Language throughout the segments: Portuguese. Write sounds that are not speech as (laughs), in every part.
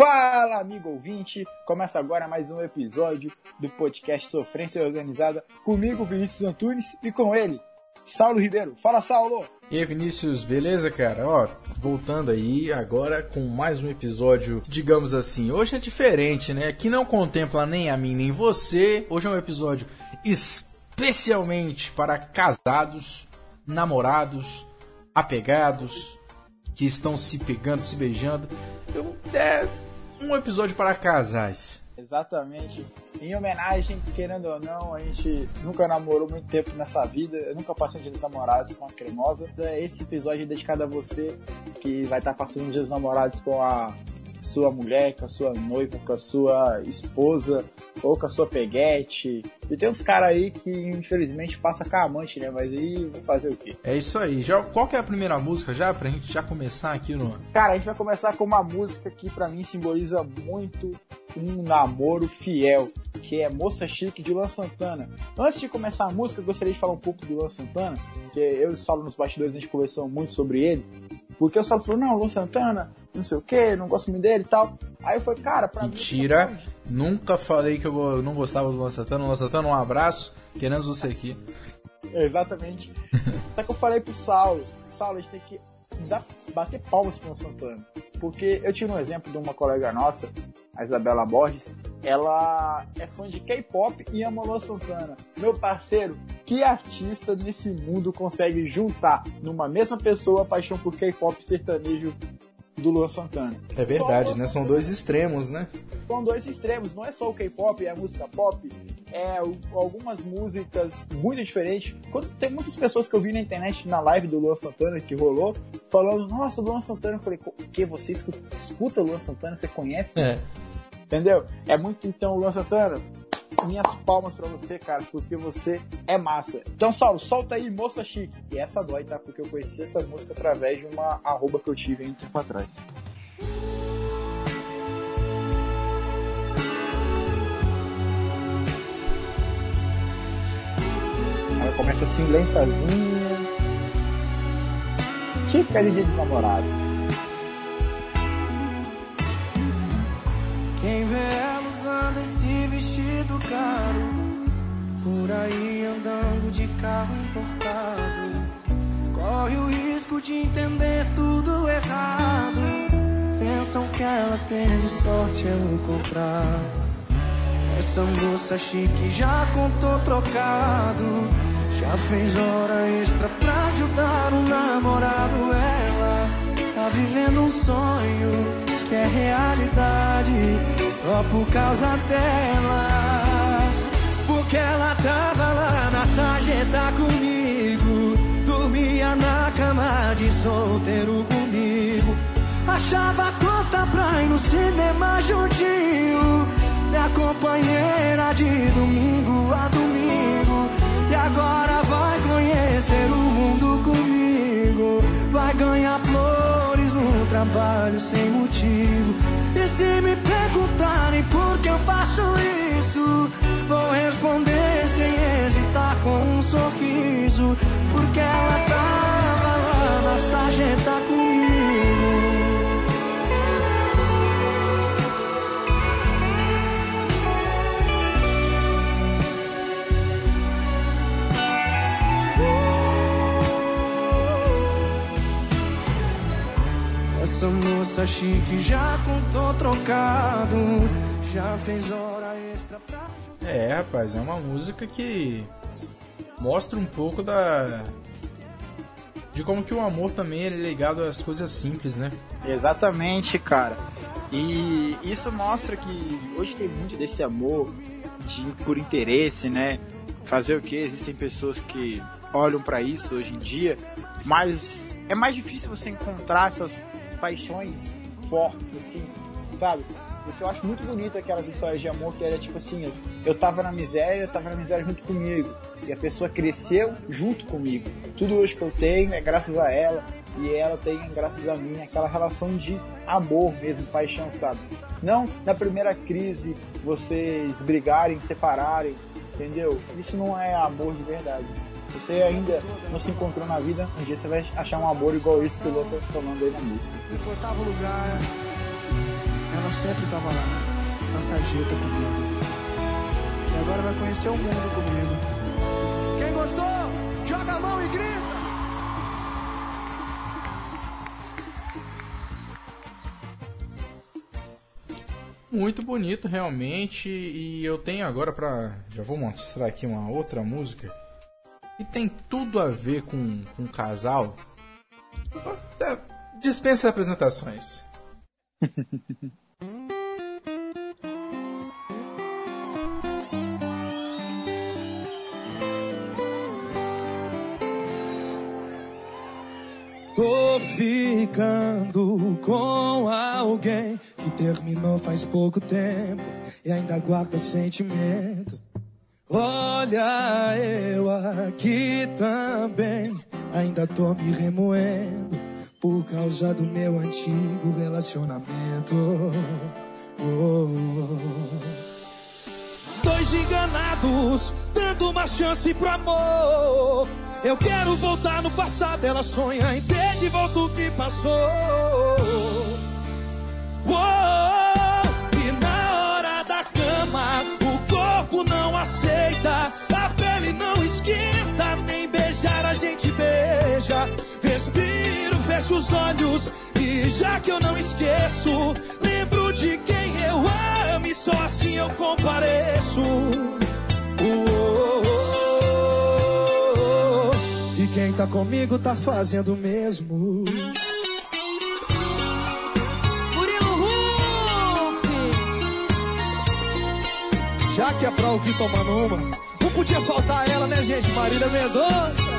Fala, amigo ouvinte! Começa agora mais um episódio do podcast Sofrência Organizada comigo, Vinícius Antunes, e com ele, Saulo Ribeiro. Fala, Saulo! E aí, Vinícius, beleza, cara? Ó, voltando aí agora com mais um episódio, digamos assim. Hoje é diferente, né? Que não contempla nem a mim nem você. Hoje é um episódio especialmente para casados, namorados, apegados, que estão se pegando, se beijando. Eu, é um episódio para casais. Exatamente. Em homenagem, querendo ou não, a gente nunca namorou muito tempo nessa vida. Eu nunca passei um dia dos namorados com a cremosa. Esse episódio é dedicado a você que vai estar passando um dia dos namorados com a sua mulher, com a sua noiva, com a sua esposa ou com a sua peguete. E tem uns caras aí que infelizmente passa com a amante, né? Mas aí fazer o quê? É isso aí. Já, qual que é a primeira música já pra gente já começar aqui no. Cara, a gente vai começar com uma música que para mim simboliza muito um namoro fiel, que é Moça Chique de Luan Santana. Antes de começar a música, eu gostaria de falar um pouco do Luan Santana, que eu e o Saulo nos bastidores a gente conversou muito sobre ele. Porque o Saulo falou, não, Luan Santana, não sei o que, não gosto muito dele e tal. Aí eu falei, cara, pra Mentira, mim. Mentira, nunca falei que eu não gostava do Luan Santana. Luan Santana, um abraço, queremos você aqui. Exatamente. (laughs) Só que eu falei pro Saulo, Saulo, a gente tem que dar, bater palmas pro Luan Santana. Porque eu tive um exemplo de uma colega nossa, a Isabela Borges, ela é fã de K-pop e ama Luan Santana. Meu parceiro, que artista nesse mundo consegue juntar numa mesma pessoa a paixão por K-pop sertanejo do Luan Santana? É verdade, né? São dois extremos, né? São dois extremos, não é só o K-pop, é a música pop, é algumas músicas muito diferentes. Quando, tem muitas pessoas que eu vi na internet, na live do Luan Santana que rolou, falando, nossa, Luan Santana. Eu falei, o que? Você escuta, escuta Luan Santana? Você conhece? É. Entendeu? É muito então, Luan Santana. Minhas palmas pra você, cara, porque você é massa. Então, Saulo, solta aí, moça chique. E essa dói, tá? Porque eu conheci essa música através de uma arroba que eu tive aí um tempo atrás. Ela começa assim, lentazinha. Típica de dia dos namorados. Caro, por aí andando de carro importado, corre o risco de entender tudo errado. Pensam que ela teve sorte ao encontrar. Essa moça chique já contou trocado, já fez hora extra pra ajudar um namorado. Ela tá vivendo um sonho que é realidade só por causa dela. Porque ela tava lá na sarjeta comigo, dormia na cama de solteiro comigo. Achava conta pra ir no cinema juntinho, minha companheira de domingo a domingo. E agora vai conhecer o mundo comigo, vai ganhar trabalho sem motivo. E se me perguntarem por que eu faço isso, vou responder sem hesitar com um sorriso. Porque ela tava lá na sarjeta Essa moça chique já contou trocado, já fez hora extra pra. É, rapaz, é uma música que mostra um pouco da. de como que o amor também é ligado às coisas simples, né? Exatamente, cara. E isso mostra que hoje tem muito desse amor de por interesse, né? Fazer o que? Existem pessoas que olham para isso hoje em dia, mas é mais difícil você encontrar essas paixões fortes, assim, sabe? Porque eu acho muito bonito aquelas histórias de amor que era tipo assim, eu, tava na miséria, eu tava na miséria junto comigo. E a pessoa cresceu junto comigo. Tudo hoje que eu tenho é graças a ela. E ela tem graças a mim aquela relação de amor mesmo, paixão, sabe? Não na primeira crise vocês brigarem, separarem, entendeu? Isso não é amor de verdade. Você ainda não se encontrou na vida, um dia você vai achar um amor igual esse que o Lô tá falando aí na música. Confortável lugar, ela ela sempre tava lá, na sarjeta comigo. E agora vai conhecer o mundo comigo. Quem gostou, joga a mão e grita! Muito bonito, realmente. E eu tenho agora pra. Já vou mostrar aqui uma outra música. E tem tudo a ver com, com casal. É, dispensa apresentações. (laughs) Tô ficando com alguém que terminou faz pouco tempo e ainda guarda sentimento. Olha, eu aqui também ainda tô me remoendo por causa do meu antigo relacionamento. Oh, oh, oh. Dois enganados, dando uma chance pro amor. Eu quero voltar no passado, ela sonha em ter de volta o que passou. Oh, beijar a gente beija. Respiro, fecho os olhos e já que eu não esqueço, lembro de quem eu amo e só assim eu compareço. Oh, oh, oh. E quem tá comigo tá fazendo o mesmo. Já que é pra ouvir tomando uma, não podia faltar ela, né, gente? Marília Mendonça.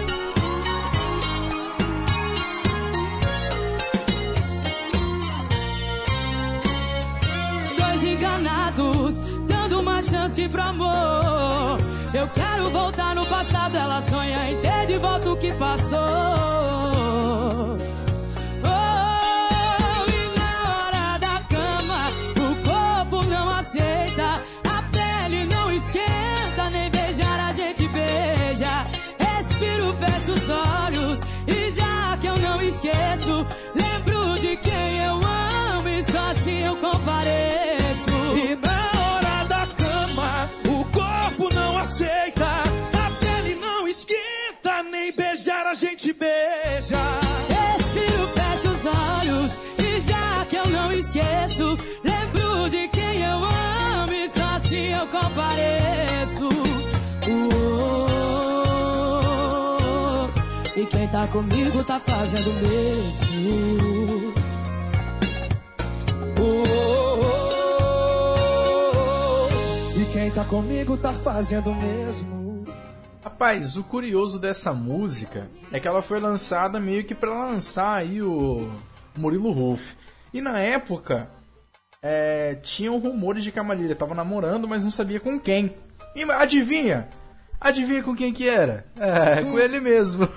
Chance pro amor. Eu quero voltar no passado, ela sonha em ter de volta o que passou. Oh, e na hora da cama, o corpo não aceita, a pele não esquenta, nem beijar a gente beija. Respiro, fecho os olhos e já que eu não esqueço, esqueço, lembro de quem eu amo e só assim eu compareço. E quem tá comigo tá fazendo o mesmo. E quem tá comigo tá fazendo o mesmo. Rapaz, o curioso dessa música é que ela foi lançada meio que pra lançar aí o Murilo Ruff. E na época, é, tinham rumores de que a Marília tava namorando, mas não sabia com quem. E adivinha? Adivinha com quem que era? É, com ele mesmo.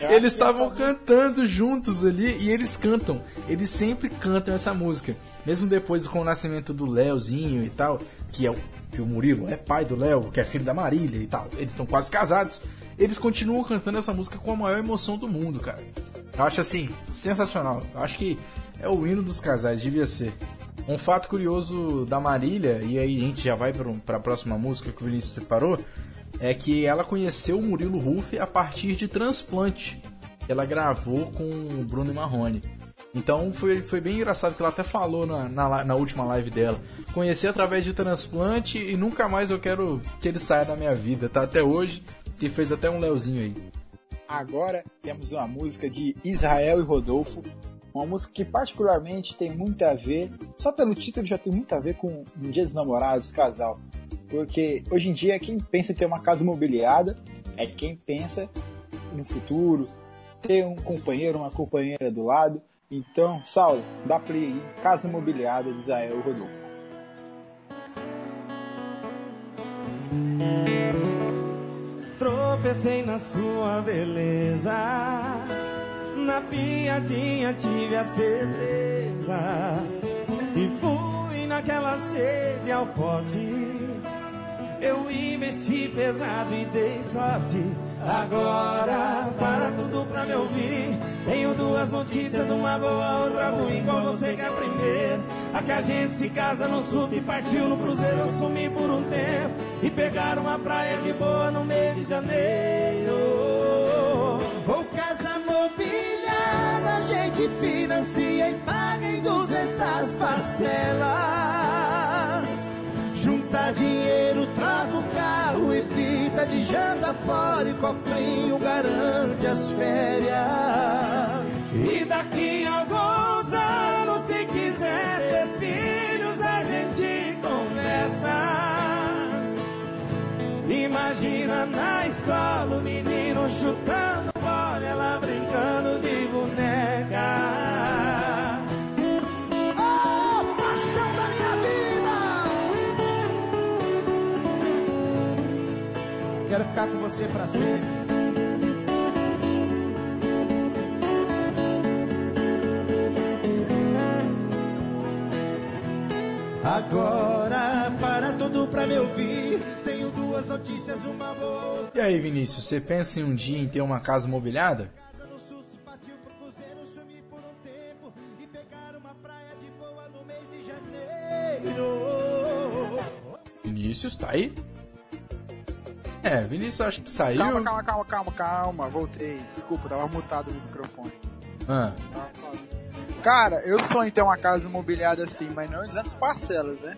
Eles estavam cantando juntos ali e eles cantam. Eles sempre cantam essa música. Mesmo depois com o nascimento do Léozinho e tal, que é o, que o Murilo é pai do Léo, que é filho da Marília e tal. Eles estão quase casados. Eles continuam cantando essa música com a maior emoção do mundo, cara. Eu acho assim, sensacional. Eu acho que é o hino dos casais, devia ser. Um fato curioso da Marília, e aí a gente já vai para a próxima música que o Vinícius separou, é que ela conheceu o Murilo Ruff a partir de Transplante. Ela gravou com o Bruno Marrone. Então foi, foi bem engraçado que ela até falou na, na, na, última live dela. Conheci através de transplante e nunca mais eu quero que ele saia da minha vida, tá? Até hoje, e fez até um Leozinho aí. Agora temos uma música de Israel e Rodolfo. Uma música que particularmente tem muito a ver, só pelo título já tem muito a ver com um dia dos namorados, casal. Porque hoje em dia quem pensa em ter uma casa mobiliada é quem pensa no futuro, ter um companheiro, uma companheira do lado. Então, Saulo, dá play aí, Casa Mobiliada de Israel Rodolfo. Tropecei na sua beleza, na piadinha tive a certeza, e fui naquela sede ao pote. Eu investi pesado e dei sorte Agora, para tudo pra me ouvir. Tenho duas notícias, uma boa, outra ruim. Qual você quer primeiro? A que a gente se casa no susto e partiu no cruzeiro. Eu sumi por um e pegar uma praia de boa no mês de janeiro. Ou casa mobiliada, a gente financia e paga em 200 parcelas. Junta dinheiro, troca o carro e fita de janta fora e cofrinho garante as férias. E daqui a alguns anos, se quiser Imagina na escola o menino chutando bola, ela brincando de boneca. Oh, paixão da minha vida! Quero ficar com você pra sempre. Agora, para tudo pra me ouvir. Duas notícias, uma boa. E aí, Vinícius, você pensa em um dia em ter uma casa mobiliada? No no. Vinícius, tá aí? É, Vinícius acho que saiu. Calma, calma, calma, calma, calma. Voltei. Desculpa, tava mutado o microfone. Ah, Cara, eu sonho em ter uma casa imobiliada assim, mas não em 200 parcelas, né?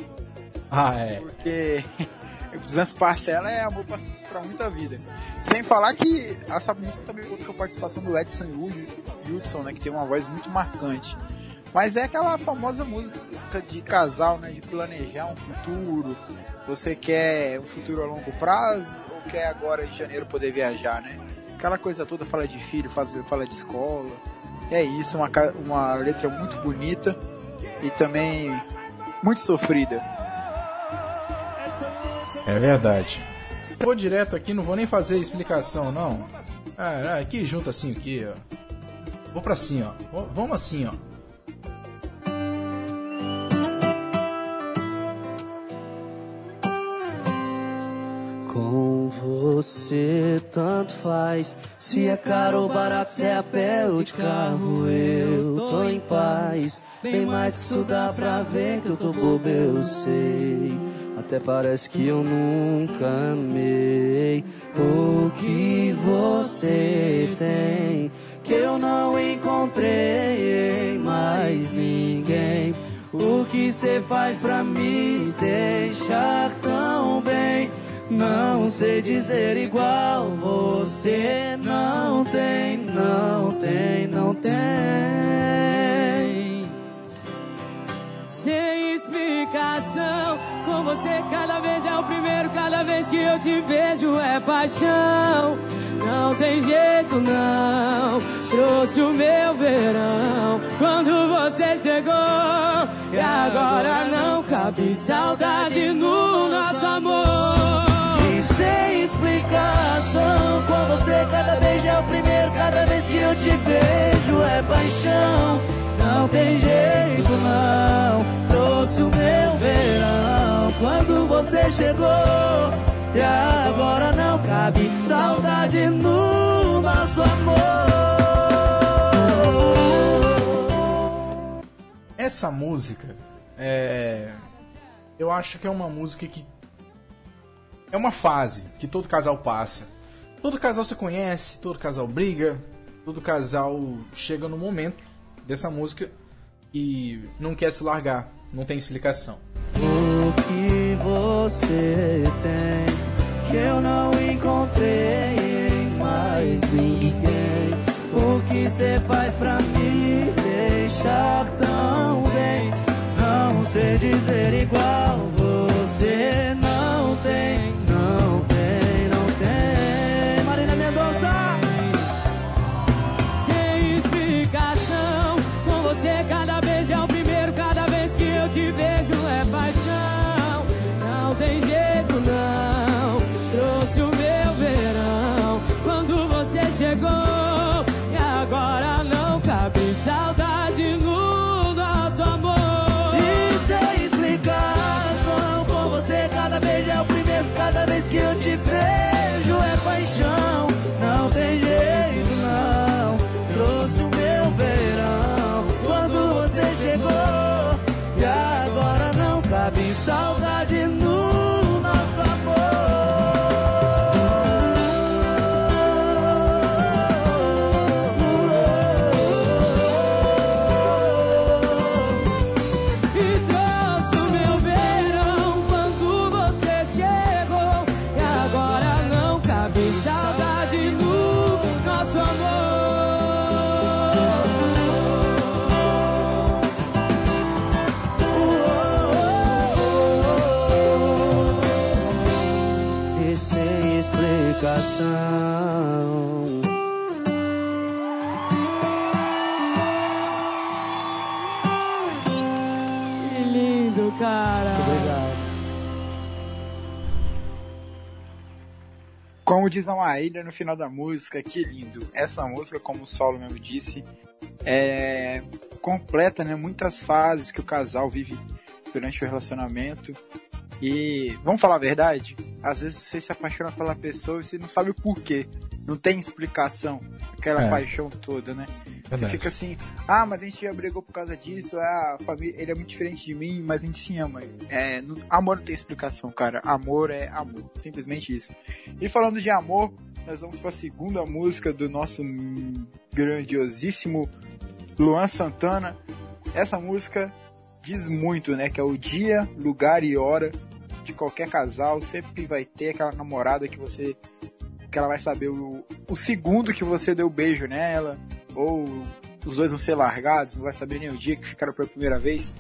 ah, é. Porque 200 parcelas é amor pra, pra muita vida. Sem falar que essa música também conta com a participação do Edson Hudson, né? Que tem uma voz muito marcante. Mas é aquela famosa música de casal, né? De planejar um futuro. Você quer um futuro a longo prazo ou quer agora em janeiro poder viajar, né? Aquela coisa toda fala de filho, fala de escola. É isso, uma, uma letra muito bonita e também muito sofrida. É verdade. Vou direto aqui, não vou nem fazer explicação, não. Ah, aqui junto assim, aqui, ó. Vou pra assim, ó. Vamos assim, ó. Com você tanto faz. Se é caro ou barato, se é a pé ou de carro, eu tô em paz. Bem mais que isso dá pra ver que eu tô bobo, eu sei. Até parece que eu nunca amei o que você tem. Que eu não encontrei em mais ninguém. O que cê faz pra me deixar tão bem? Não sei dizer igual, você não tem, não tem, não tem. Sem explicação, você cada vez é o primeiro, cada vez que eu te vejo é paixão. Não tem jeito não, trouxe o meu verão quando você chegou. E agora não cabe saudade no nosso amor. E sem explicação, com você cada vez é o primeiro, cada vez que eu te vejo é paixão. Não tem jeito não, trouxe o meu verão quando você chegou. E agora não cabe saudade no nosso amor. Essa música, é. Eu acho que é uma música que. É uma fase que todo casal passa. Todo casal se conhece, todo casal briga, todo casal chega no momento dessa música e não quer se largar, não tem explicação. O que você tem que eu não encontrei em mais ninguém? O que você faz pra me deixar tão bem? Não sei dizer igual, você explicação. Que lindo, cara. Como diz a Maíra no final da música, que lindo. Essa música, como o Saulo mesmo disse, é completa, né? Muitas fases que o casal vive durante o relacionamento. E vamos falar a verdade? Às vezes você se apaixona pela pessoa e você não sabe o porquê. Não tem explicação. Aquela É. paixão toda, né? Você Verdade. fica assim, ah, mas a gente já brigou por causa disso, ah, a família, ele é muito diferente de mim, mas a gente se ama. É, não- amor não tem explicação, cara. Amor é amor, simplesmente isso. E falando de amor, nós vamos para a segunda música do nosso grandiosíssimo Luan Santana. Essa música diz muito, né? Que é o dia, lugar e hora de qualquer casal. Sempre vai ter aquela namorada que você. que ela vai saber o, o segundo que você deu beijo nela. Ou os dois vão ser largados, não vai saber nem o dia que ficaram pela primeira vez.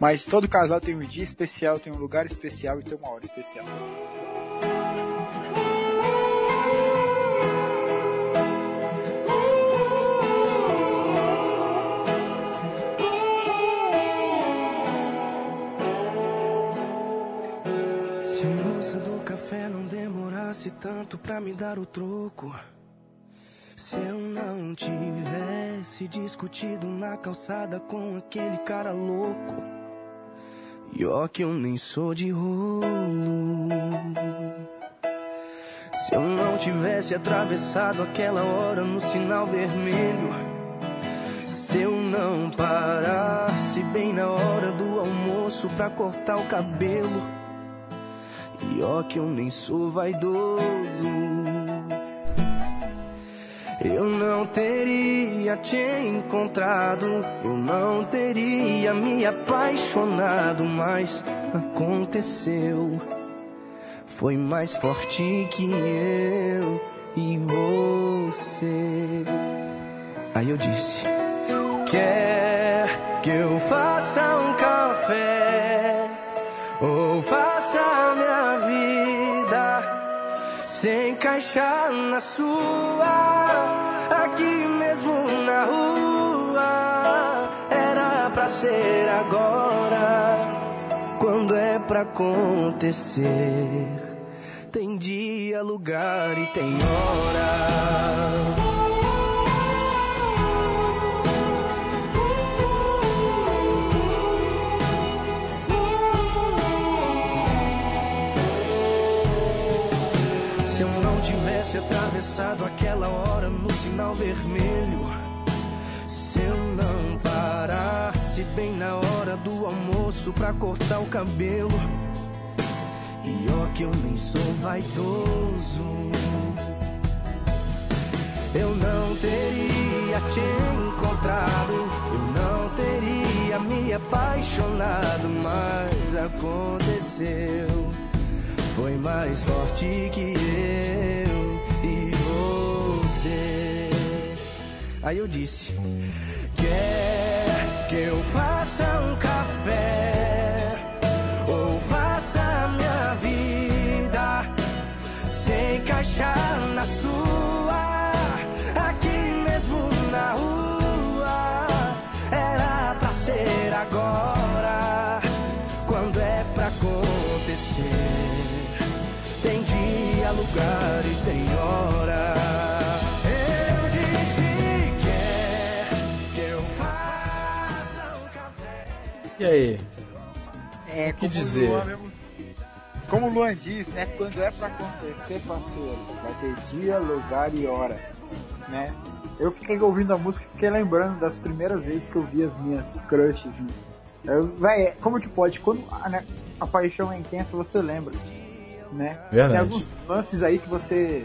Mas todo casal tem um dia especial, tem um lugar especial e tem uma hora especial. Se a moça do café não demorasse tanto pra me dar o troco. Se eu não tivesse discutido na calçada com aquele cara louco. E ó que eu nem sou de rolo. Se eu não tivesse atravessado aquela hora no sinal vermelho. Se eu não parasse bem na hora do almoço pra cortar o cabelo. Ó que eu nem sou vaidoso. Eu não teria te encontrado, eu não teria me apaixonado, mas aconteceu. Foi mais forte que eu e você. Aí eu disse: Quer que eu faça um café? Ou faça minha sem encaixar na sua, aqui mesmo na rua. Era pra ser agora, quando é pra acontecer. Tem dia, lugar e tem hora. Se eu não tivesse atravessado aquela hora no sinal vermelho, se eu não parasse bem na hora do almoço pra cortar o cabelo, e ó que eu nem sou vaidoso, eu não teria te encontrado, eu não teria me apaixonado, mas aconteceu. Foi mais forte que eu e você. Aí eu disse: Quer que eu faça um café? E aí? É, que como dizer? O Luan mesmo- como o Luan diz, é quando é pra acontecer, parceiro. Vai ter dia, lugar e hora, né? Eu fiquei ouvindo a música e fiquei lembrando das primeiras vezes que eu vi as minhas crushes, né? Eu, véi, como que pode? Quando a, né, a paixão é intensa, você lembra, né? Verdade. Tem alguns lances aí que você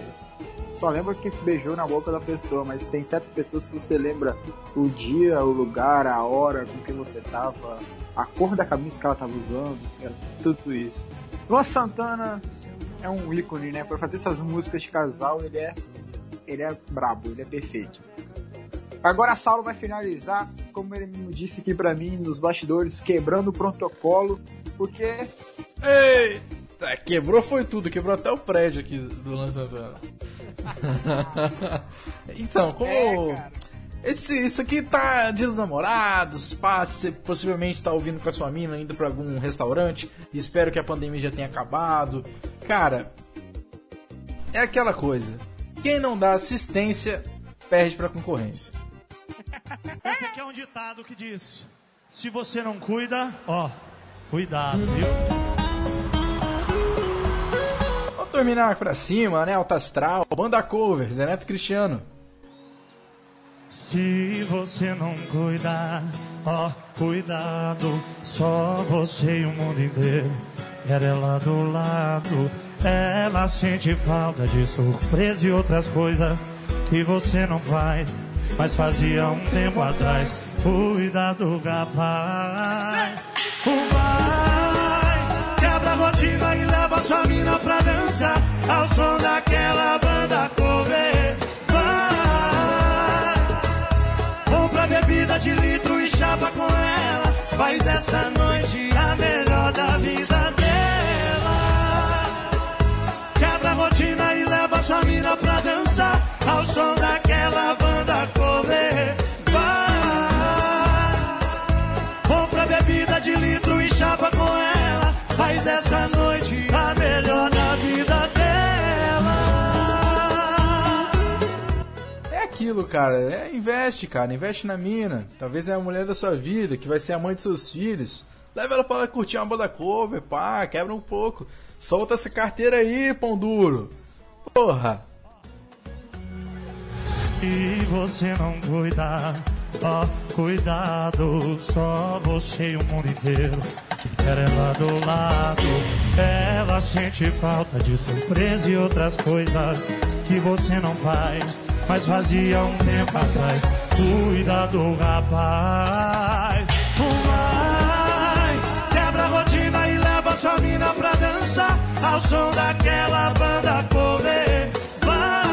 só lembra que beijou na boca da pessoa, mas tem certas pessoas que você lembra o dia, o lugar, a hora com que você tava, a cor da camisa que ela tava usando, era tudo isso. Luan Santana é um ícone, né? Pra fazer essas músicas de casal, ele é ele é brabo, ele é perfeito. Agora Saulo vai finalizar, como ele me disse aqui pra mim nos bastidores, quebrando o protocolo, porque Eita, quebrou foi tudo, quebrou até o prédio aqui do Luan Santana. (laughs) então, como. É. esse, isso aqui tá dia dos namorados, pá, você possivelmente tá ouvindo com a sua mina, indo pra algum restaurante, espero que a pandemia já tenha acabado. Cara, é aquela coisa. Quem não dá assistência, perde pra concorrência. (laughs) Esse aqui é um ditado que diz: se você não cuida, ó, cuidado, viu? Vamos terminar pra cima, né? Alta Astral, banda cover, Zé Neto Cristiano. Se você não cuidar, ó, cuidado, só você e o mundo inteiro. Quer ela do lado, ela sente falta de surpresa e outras coisas que você não faz, mas fazia um tempo atrás. Cuidado, rapaz. Vai, quebra a rotina e leva sua mina pra dançar ao som daquela banda cover. Faz dessa noite a melhor da vida dela. Quebra a rotina e leva sua mina pra dançar ao som daquela banda cover. Aquilo, cara. É, investe, cara. Investe na mina. Talvez é a mulher da sua vida, que vai ser a mãe de seus filhos. Leva ela pra curtir uma banda cover, pá, quebra um pouco. Solta essa carteira aí, pão duro. Porra. Se você não cuidar, ó, cuidado, só você e o mundo inteiro. Quer ela do lado, ela sente falta de surpresa e outras coisas que você não faz, mas fazia um tempo atrás. Cuidado, rapaz. Vai, quebra a rotina e leva sua mina pra dançar ao som daquela banda cover. Vai.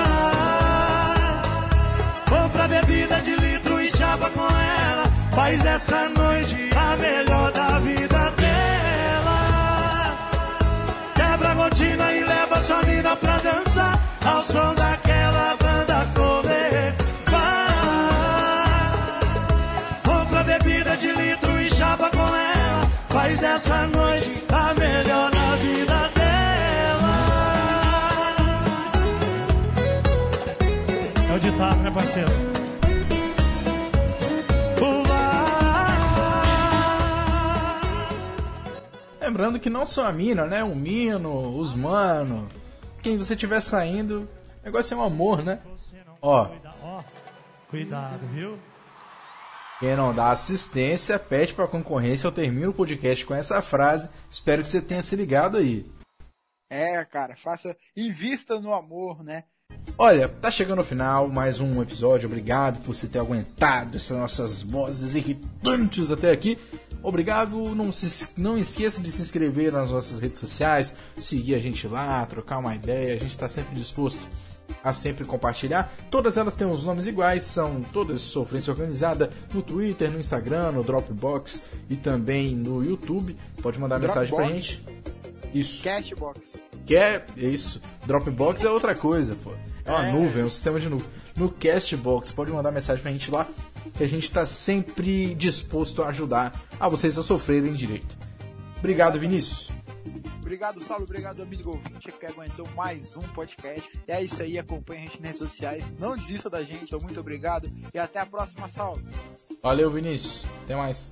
Compra bebida de litro e chapa com ela. Faz essa noite a melhor da vida dela. Quebra a rotina e leva sua mina pra dançar ao som daquela dessa noite a melhor da vida dela. É o ditado, né, parceiro? Lembrando que não só a mina, né? O Mino, os mano. Quem você estiver saindo, o negócio é um amor, né? Ó, cuidado, viu? Quem não dá assistência, pede pra concorrência. Eu termino o podcast com essa frase. Espero que você tenha se ligado aí. É, cara, faça. Invista no amor, né? Olha, tá chegando ao final, mais um episódio. Obrigado por você ter aguentado essas nossas vozes irritantes até aqui. Obrigado, não, se, não esqueça de se inscrever nas nossas redes sociais, seguir a gente lá, trocar uma ideia. A gente está sempre disposto a sempre compartilhar. Todas elas têm os nomes iguais, são todas Sofrência Organizada no Twitter, no Instagram, no Dropbox e também no YouTube. Pode mandar mensagem pra Dropbox? gente. Isso. Cashbox. Quer é isso? Dropbox é outra coisa, pô. É uma É. nuvem, é um sistema de nuvem. No Castbox, pode mandar mensagem pra gente lá, que a gente tá sempre disposto a ajudar a vocês a sofrerem direito. Obrigado, Vinícius. Obrigado, Saulo. Obrigado, amigo ouvinte, que aguentou mais um podcast. É isso aí, acompanha a gente nas redes sociais. Não desista da gente, então muito obrigado. E até a próxima, Saulo. Valeu, Vinícius. Até mais.